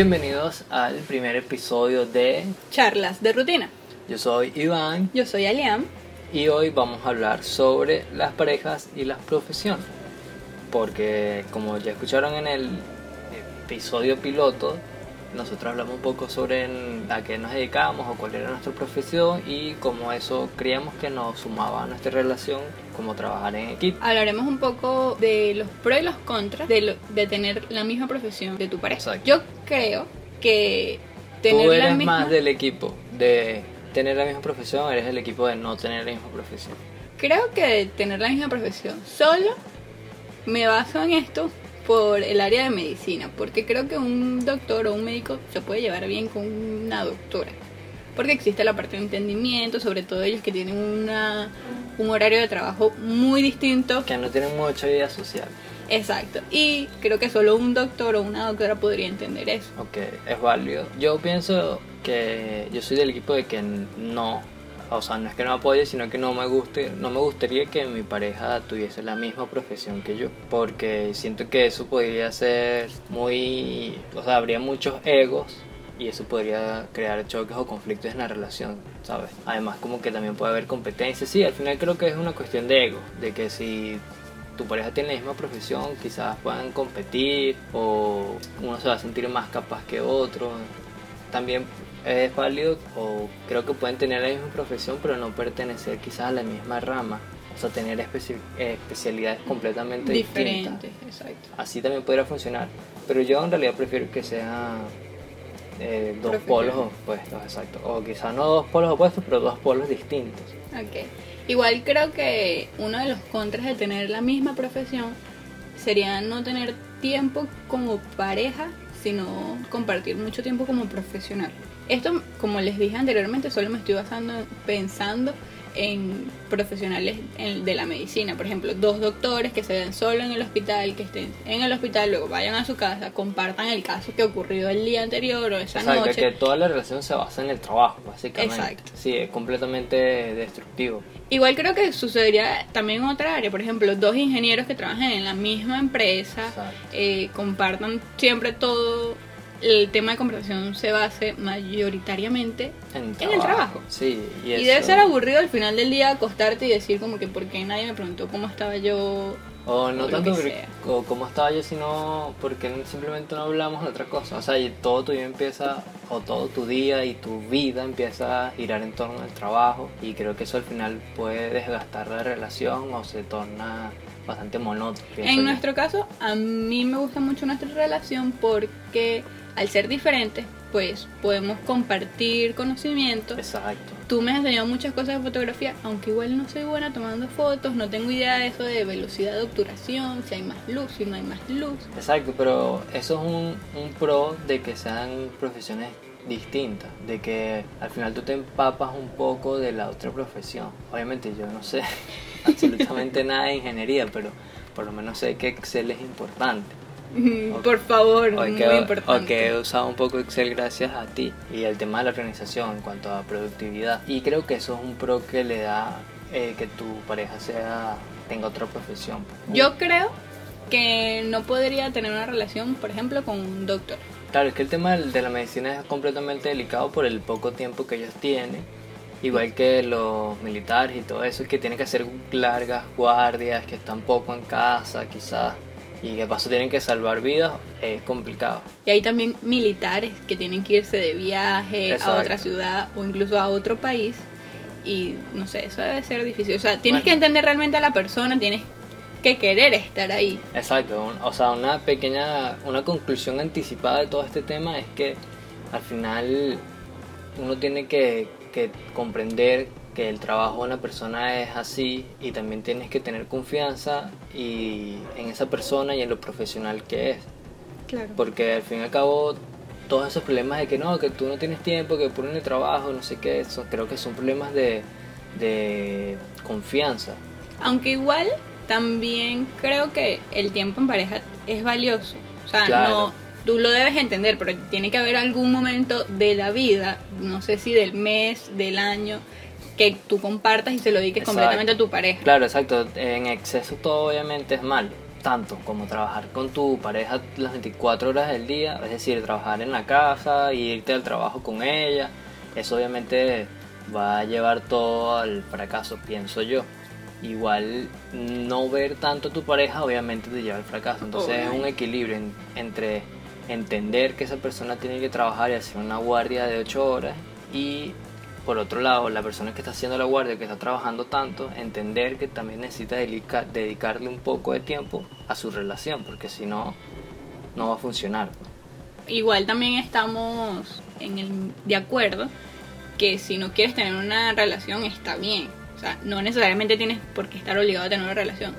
Bienvenidos al primer episodio de Charlas de rutina. Yo soy Iván Yo soy Aliam. y hoy vamos a hablar sobre las parejas y las profesiones. Porque como ya escucharon en el episodio piloto, nosotros hablamos un poco sobre a qué nos dedicamos o cuál era nuestra profesión y cómo eso creíamos que nos sumaba a nuestra relación, como trabajar en equipo. Hablaremos un poco de los pros y los contras de, lo- de tener la misma profesión de tu pareja. Exacto. Yo creo que tener Tú la eres misma... más del equipo de tener la misma profesión, eres el equipo de no tener la misma profesión. Creo que de tener la misma profesión. Solo me baso en esto por el área de medicina, porque creo que un doctor o un médico se puede llevar bien con una doctora. Porque existe la parte de entendimiento, sobre todo ellos que tienen una, un horario de trabajo muy distinto Que no tienen mucha vida social. Exacto. Y creo que solo un doctor o una doctora podría entender eso. Ok, es válido. Yo pienso que yo soy del equipo de que no, o sea, no es que no apoye, sino que no me guste, no me gustaría que mi pareja tuviese la misma profesión que yo, porque siento que eso podría ser muy, o sea, habría muchos egos y eso podría crear choques o conflictos en la relación, ¿sabes? Además como que también puede haber competencia, sí, al final creo que es una cuestión de ego, de que si tu pareja tiene la misma profesión, quizás puedan competir o uno se va a sentir más capaz que otro. También es válido o creo que pueden tener la misma profesión pero no pertenecer quizás a la misma rama. O sea, tener especi- especialidades completamente distintas. Diferente, exacto. Así también podría funcionar. Pero yo en realidad prefiero que sean eh, dos polos opuestos, exacto. O quizás no dos polos opuestos, pero dos polos distintos. Ok. Igual creo que uno de los contras de tener la misma profesión sería no tener tiempo como pareja, sino compartir mucho tiempo como profesional. Esto, como les dije anteriormente, solo me estoy basando pensando en profesionales en- de la medicina. Por ejemplo, dos doctores que se ven solo en el hospital, que estén en el hospital, luego vayan a su casa, compartan el caso que ocurrió el día anterior o esa Exacto, noche. que toda la relación se basa en el trabajo, básicamente. Exacto. Sí, es completamente destructivo. Igual creo que sucedería también en otra área, por ejemplo, dos ingenieros que trabajan en la misma empresa, eh, compartan siempre todo, el tema de conversación se base mayoritariamente En, en el trabajo. Sí, y, Y, debe ser aburrido al final del día acostarte y decir como que por qué nadie me preguntó cómo estaba yo. O no o tanto o cómo estaba yo, sino porque simplemente no hablamos de otra cosa. O sea, y todo tu día empieza, o todo tu día y tu vida empieza a girar en torno al trabajo. Y creo que eso al final puede desgastar la relación o se torna bastante monótono. En yo. nuestro caso, a mí me gusta mucho nuestra relación porque al ser diferentes, pues podemos compartir conocimientos Exacto. Tú me has enseñado muchas cosas de fotografía, aunque igual no soy buena tomando fotos, no tengo idea de eso de velocidad de obturación, si hay más luz, si no hay más luz. Exacto, pero eso es un, un pro de que sean profesiones distintas, de que al final tú te empapas un poco de la otra profesión. Obviamente yo no sé absolutamente nada de ingeniería, pero por lo menos sé que Excel es importante. Por favor, O muy que, o importante. que he usado un poco Excel gracias a ti y el tema de la organización en cuanto a productividad. Y creo que eso es un pro que le da eh, que tu pareja sea tenga otra profesión. Yo creo que no podría tener una relación, por ejemplo, con un doctor. Claro, es que el tema de la medicina es completamente delicado por el poco tiempo que ellos tienen, igual que los militares y todo eso, que tienen que hacer largas guardias, que están poco en casa quizás, y que paso tienen que salvar vidas, es complicado. Y hay también militares que tienen que irse de viaje Exacto. a otra ciudad o incluso a otro país. Y no sé, eso debe ser difícil. O sea, tienes Bueno. que entender realmente a la persona, tienes que querer estar ahí. Exacto, o sea, una pequeña, una conclusión anticipada de todo este tema es que al final uno tiene que, que comprender que el trabajo de una persona es así y también tienes que tener confianza y en esa persona y en lo profesional que es. Claro. Porque al fin y al cabo todos esos problemas de que no, que tú no tienes tiempo, que ponen el trabajo, no sé qué, eso creo que son problemas de, de confianza. Aunque igual también creo que el tiempo en pareja es valioso. O sea, Claro. no, tú lo debes entender, pero tiene que haber algún momento de la vida, no sé si del mes, del año, que tú compartas y se lo dediques Exacto. completamente a tu pareja. Claro, exacto. En exceso todo obviamente es malo. tanto como trabajar con tu pareja las 24 horas del día, es decir, trabajar en la casa irte al trabajo con ella, eso obviamente va a llevar todo al fracaso, pienso yo. Igual no ver tanto a tu pareja obviamente te lleva al fracaso, entonces es un equilibrio en- entre entender que esa persona tiene que trabajar y hacer una guardia de 8 horas y por otro lado la persona que está haciendo la guardia, que está trabajando tanto, entender que también necesita dedica- dedicarle un poco de tiempo a su relación, porque si no, no va a funcionar. Igual también estamos de acuerdo que si no quieres tener una relación está bien. O sea, no necesariamente tienes por qué estar obligado a tener una relación.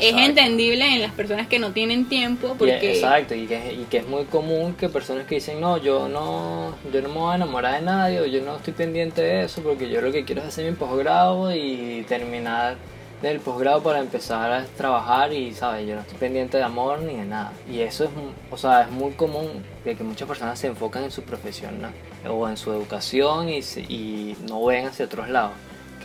Es entendible en las personas que no tienen tiempo porque... exacto, y que, y que es muy común que personas que dicen, no, yo no, yo no me voy a enamorar de nadie, o yo no estoy pendiente de eso, porque yo lo que quiero es hacer mi posgrado y terminar del posgrado para empezar a trabajar y, ¿sabes? Yo no estoy pendiente de amor ni de nada. Y eso es, o sea, es muy común de que muchas personas se enfocan en su profesión, ¿no? O en su educación y, y no ven hacia otros lados.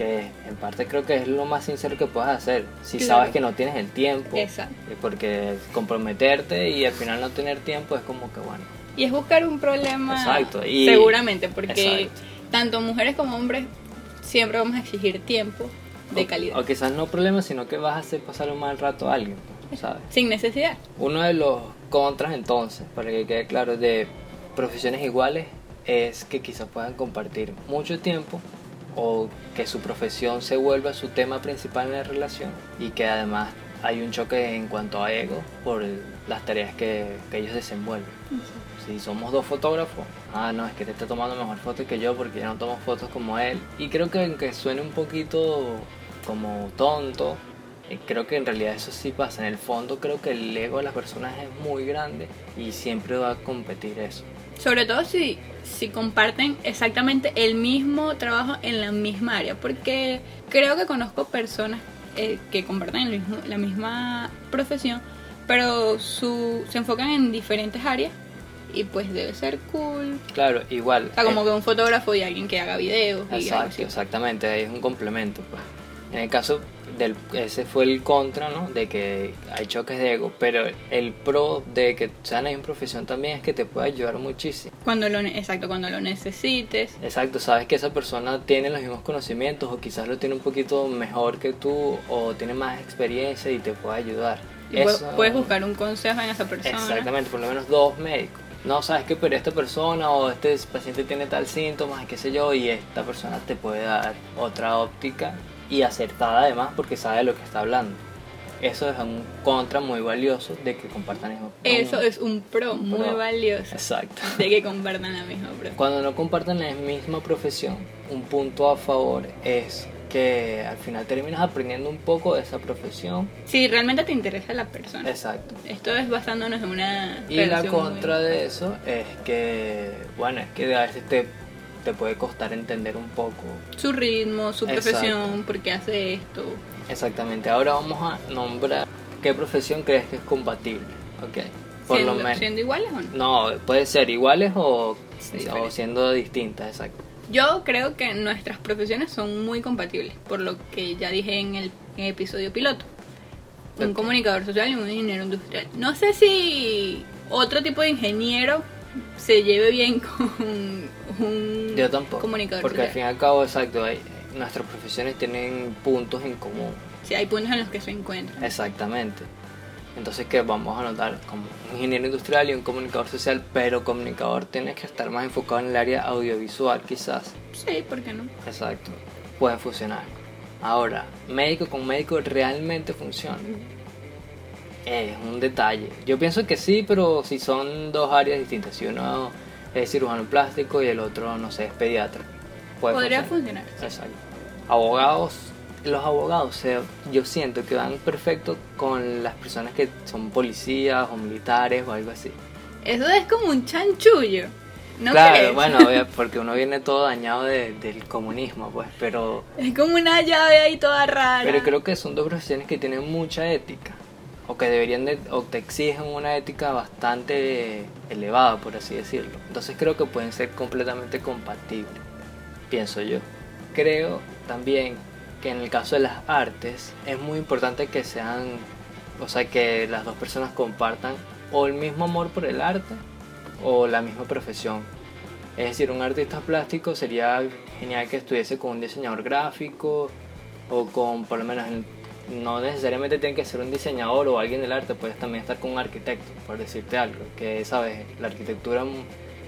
Que en parte creo que es lo más sincero que puedes hacer. Si Claro. sabes que no tienes el tiempo. Exacto. Eh, Porque comprometerte y al final no tener tiempo es como que bueno. Y es buscar un problema Exacto, y- seguramente, porque Exacto. tanto mujeres como hombres siempre vamos a exigir tiempo de O- calidad, O, quizás no problema, sino que vas a hacer pasar un mal rato a alguien, ¿sabes? sin necesidad. Uno de los contras entonces, para que quede claro, de profesiones iguales es que quizás puedan compartir mucho tiempo o que su profesión se vuelva su tema principal en la relación y que además hay un choque en cuanto a ego por las tareas que, que ellos desenvuelven. Si somos dos fotógrafos, ah, no, es que te está tomando mejor fotos que yo porque yo no tomo fotos como él. Y creo que aunque suene un poquito como tonto, eh, creo que en realidad eso sí pasa. En el fondo creo que el ego de las personas es muy grande y siempre va a competir eso. Sobre todo si, si comparten exactamente el mismo trabajo en la misma área, porque creo que conozco personas eh, que comparten el mismo- la misma profesión, pero su, se enfocan en diferentes áreas y pues debe ser cool. Claro, igual. O sea, como eh, que un fotógrafo y alguien que haga videos Exacto, exactamente, es un complemento. Pues. En el caso del, ese fue el contra, ¿no? De que hay choques de ego, pero el pro de que sean en profesión también es que te puede ayudar muchísimo. Cuando lo, exacto, cuando lo necesites. Exacto, sabes que esa persona tiene los mismos conocimientos o quizás lo tiene un poquito mejor que tú o tiene más experiencia y te puede ayudar. Eso- Puedes buscar un consejo en esa persona. Exactamente, por lo menos dos médicos. No sabes que pero esta persona o este paciente tiene tal síntoma, qué sé yo, y esta persona te puede dar otra óptica y acertada además porque sabe de lo que está hablando. Eso es un contra muy valioso de que compartan mismo Eso es un pro muy pro. valioso Exacto. de que compartan la misma pro. Cuando no comparten la misma profesión, un punto a favor es que al final terminas aprendiendo un poco de esa profesión. Si realmente te interesa la persona. Exacto. Esto es basándonos en una Y la muy- contra de eso es que, bueno, es que a veces te, te puede costar entender un poco. su ritmo, su Exacto. profesión, por qué hace esto. Exactamente. Ahora vamos a nombrar qué profesión crees que es compatible. Ok. Por siendo, lo menos. siendo iguales o no. No, puede ser iguales o, o siendo distintas, exacto. Yo creo que nuestras profesiones son muy compatibles, por lo que ya dije en el, en el episodio piloto. Un comunicador social y un ingeniero industrial. No sé si otro tipo de ingeniero se lleve bien con un Yo tampoco. comunicador Porque al fin y al cabo, exacto, hay, nuestras profesiones tienen puntos en común. Sí, hay puntos en los que se encuentran. Exactamente. Entonces que vamos a notar como un ingeniero industrial y un comunicador social, pero comunicador tiene que estar más enfocado en el área audiovisual quizás. Sí, ¿por qué no? Exacto. Pueden funcionar. Ahora, médico con médico realmente funciona. Es un detalle. Yo pienso que sí, pero si son dos áreas distintas. Si uno es cirujano plástico y el otro, no sé, es pediatra. Puede Podría funcionar. Exacto. Abogados, los abogados, o sea, yo siento que van perfecto con las personas que son policías o militares o algo así. Eso es como un chanchullo. ¿No claro, crees? bueno, porque uno viene todo dañado de- del comunismo, pues, pero, Es como una llave ahí toda rara. pero creo que son dos profesiones que tienen mucha ética, o que deberían de, o te exigen una ética bastante elevada, por así decirlo. Entonces creo que pueden ser completamente compatibles, pienso yo. Creo también que en el caso de las artes es muy importante que sean o sea, que las dos personas compartan o el mismo amor por el arte o la misma profesión. Es decir, un artista plástico sería genial que estuviese con un diseñador gráfico o con, por lo menos, no necesariamente tiene que ser un diseñador o alguien del arte, puedes también estar con un arquitecto, por decirte algo, que sabes, la arquitectura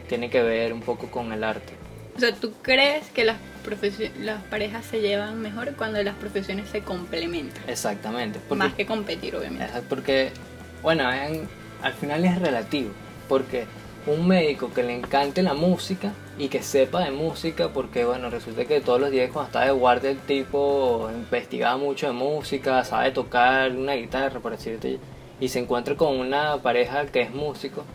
tiene que ver un poco con el arte. O sea, ¿tú crees que las, las parejas se llevan mejor cuando las profesiones se complementan? Exactamente. Más que competir, obviamente. Porque, bueno, al final es relativo, porque un médico que le encante la música y que sepa de música, porque bueno, resulta que todos los días cuando está de guardia el tipo investigaba mucho de música, sabe tocar una guitarra, por decirte, y se encuentra con una pareja que es músico,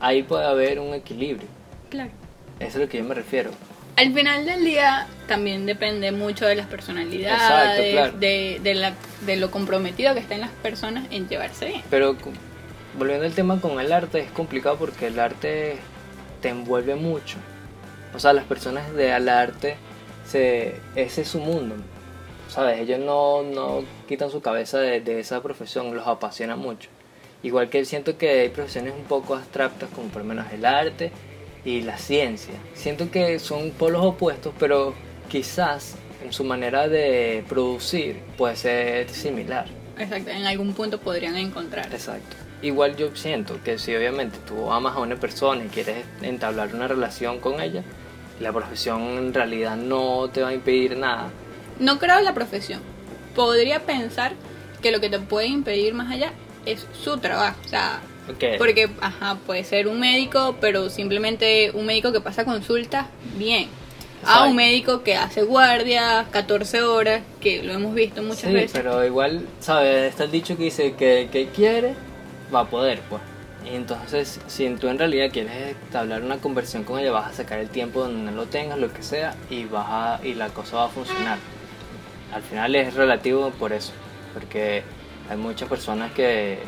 ahí puede haber un equilibrio. Claro. Eso es a lo que yo me refiero. Al final del día también depende mucho de las personalidades, de, de, la, de lo comprometido que estén las personas en llevarse bien. Pero volviendo al tema con el arte, es complicado porque el arte te envuelve mucho. O sea, las personas del arte, se, ese es su mundo. ¿Sabes? Ellos no, no quitan su cabeza de, de, esa profesión, los apasiona mucho. Igual que siento que hay profesiones un poco abstractas, como por lo menos el arte y la ciencia. Siento que son polos opuestos, pero quizás en su manera de producir puede ser similar. Exacto, en algún punto podrían encontrar. Exacto igual yo siento que si obviamente tú amas a una persona y quieres entablar una relación con ella, la profesión en realidad no te va a impedir nada. No creo la profesión. Podría pensar que lo que te puede impedir más allá es su trabajo. O sea, porque, ajá, puede ser un médico, pero simplemente un médico que pasa consulta, bien. A un médico que hace guardia 14 horas, que lo hemos visto muchas sí, veces. pero igual, ¿sabes? Está el dicho que dice que, que quiere va a poder, pues. Entonces, si tú en realidad quieres establecer una conversión con ella, vas a sacar el tiempo donde no lo tengas, lo que sea, y, vas a, y la cosa va a funcionar. Al final es relativo por eso, porque hay muchas personas que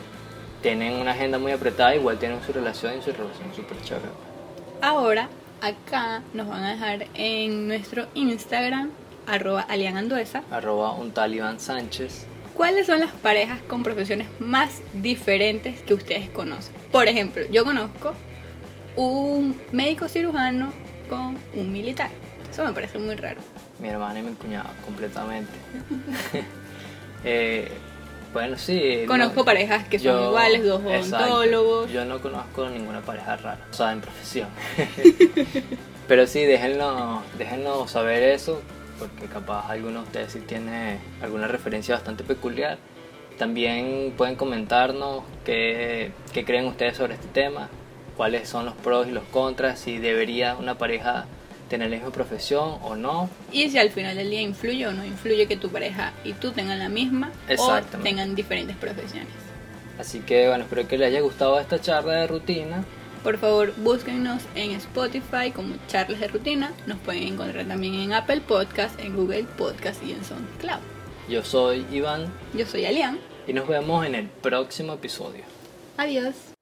tienen una agenda muy apretada, igual tienen su relación y su relación súper chévere. Ahora, acá nos van a dejar en nuestro Instagram, arroba aliananduesa, arroba un talibán Sánchez, ¿Cuáles son las parejas con profesiones más diferentes que ustedes conocen? Por ejemplo, yo conozco un médico cirujano con un militar. Eso me parece muy raro. Mi hermana y mi cuñado, completamente. eh, bueno, sí. Conozco parejas que son iguales, dos odontólogos. Yo no conozco ninguna pareja rara, o sea, en profesión. Pero sí, déjennos, déjennos saber eso, porque capaz alguno de ustedes sí tiene alguna referencia bastante peculiar. También pueden comentarnos qué, qué creen ustedes sobre este tema, cuáles son los pros y los contras, si debería una pareja tener la misma profesión o no. Y si al final del día influye o no influye que tu pareja y tú tengan la misma o tengan diferentes profesiones. Así que bueno, espero que les haya gustado esta charla de rutina. Por favor, búsquenos en Spotify como Charlas de Rutina. Nos pueden encontrar también en Apple Podcast, en Google Podcast y en SoundCloud. Yo soy Iván. Yo soy Alian. Y nos vemos en el próximo episodio. Adiós.